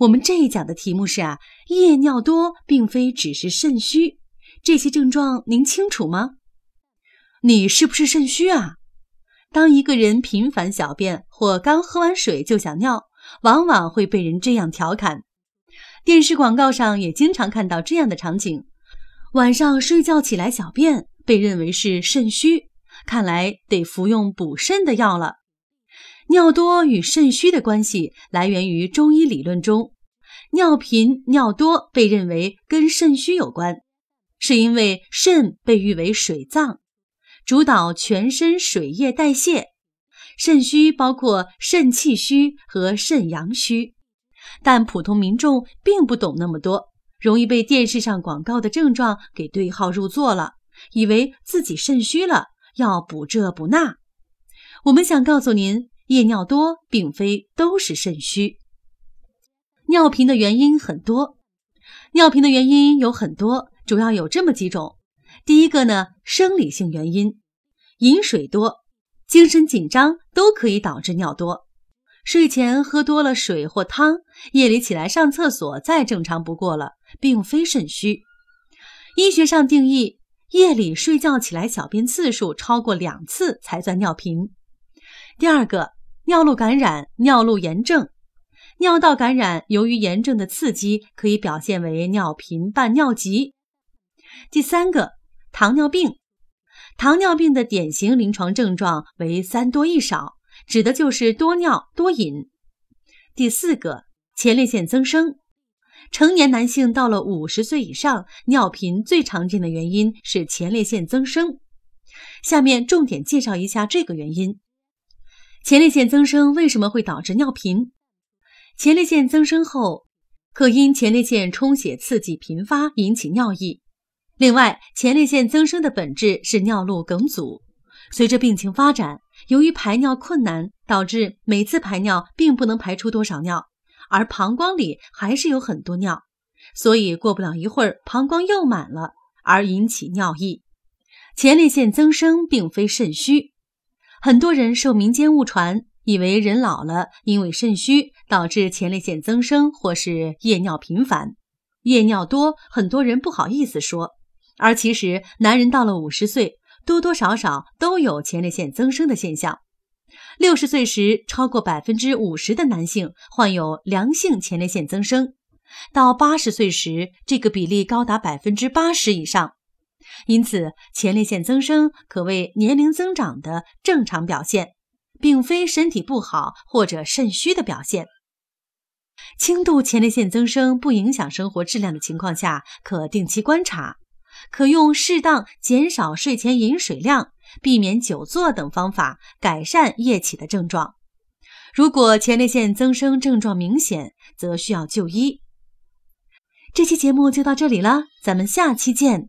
我们这一讲的题目是啊，夜尿多并非只是肾虚，这些症状您清楚吗？你是不是肾虚啊？当一个人频繁小便或刚喝完水就想尿，往往会被人这样调侃。电视广告上也经常看到这样的场景：晚上睡觉起来小便，被认为是肾虚，看来得服用补肾的药了。尿多与肾虚的关系来源于中医理论中，尿频尿多被认为跟肾虚有关，是因为肾被誉为水脏，主导全身水液代谢。肾虚包括肾气虚和肾阳虚，但普通民众并不懂那么多，容易被电视上广告的症状给对号入座了，以为自己肾虚了，要补这补那。我们想告诉您。夜尿多并非都是肾虚，尿频的原因很多。尿频的原因有很多，主要有这么几种。第一个呢，生理性原因，饮水多、精神紧张都可以导致尿多。睡前喝多了水或汤，夜里起来上厕所再正常不过了，并非肾虚。医学上定义，夜里睡觉起来小便次数超过两次才算尿频。第二个。尿路感染、尿路炎症、尿道感染，由于炎症的刺激，可以表现为尿频伴尿急。第三个，糖尿病，糖尿病的典型临床症状为三多一少，指的就是多尿多饮。第四个，前列腺增生，成年男性到了五十岁以上，尿频最常见的原因是前列腺增生。下面重点介绍一下这个原因。前列腺增生为什么会导致尿频？前列腺增生后，可因前列腺充血刺激频发引起尿意。另外，前列腺增生的本质是尿路梗阻，随着病情发展，由于排尿困难，导致每次排尿并不能排出多少尿，而膀胱里还是有很多尿，所以过不了一会儿，膀胱又满了，而引起尿意。前列腺增生并非肾虚。很多人受民间误传，以为人老了，因为肾虚导致前列腺增生，或是夜尿频繁、夜尿多。很多人不好意思说，而其实男人到了五十岁，多多少少都有前列腺增生的现象。六十岁时，超过百分之五十的男性患有良性前列腺增生；到八十岁时，这个比例高达百分之八十以上。因此，前列腺增生可谓年龄增长的正常表现，并非身体不好或者肾虚的表现。轻度前列腺增生不影响生活质量的情况下，可定期观察，可用适当减少睡前饮水量、避免久坐等方法改善夜起的症状。如果前列腺增生症状明显，则需要就医。这期节目就到这里了，咱们下期见。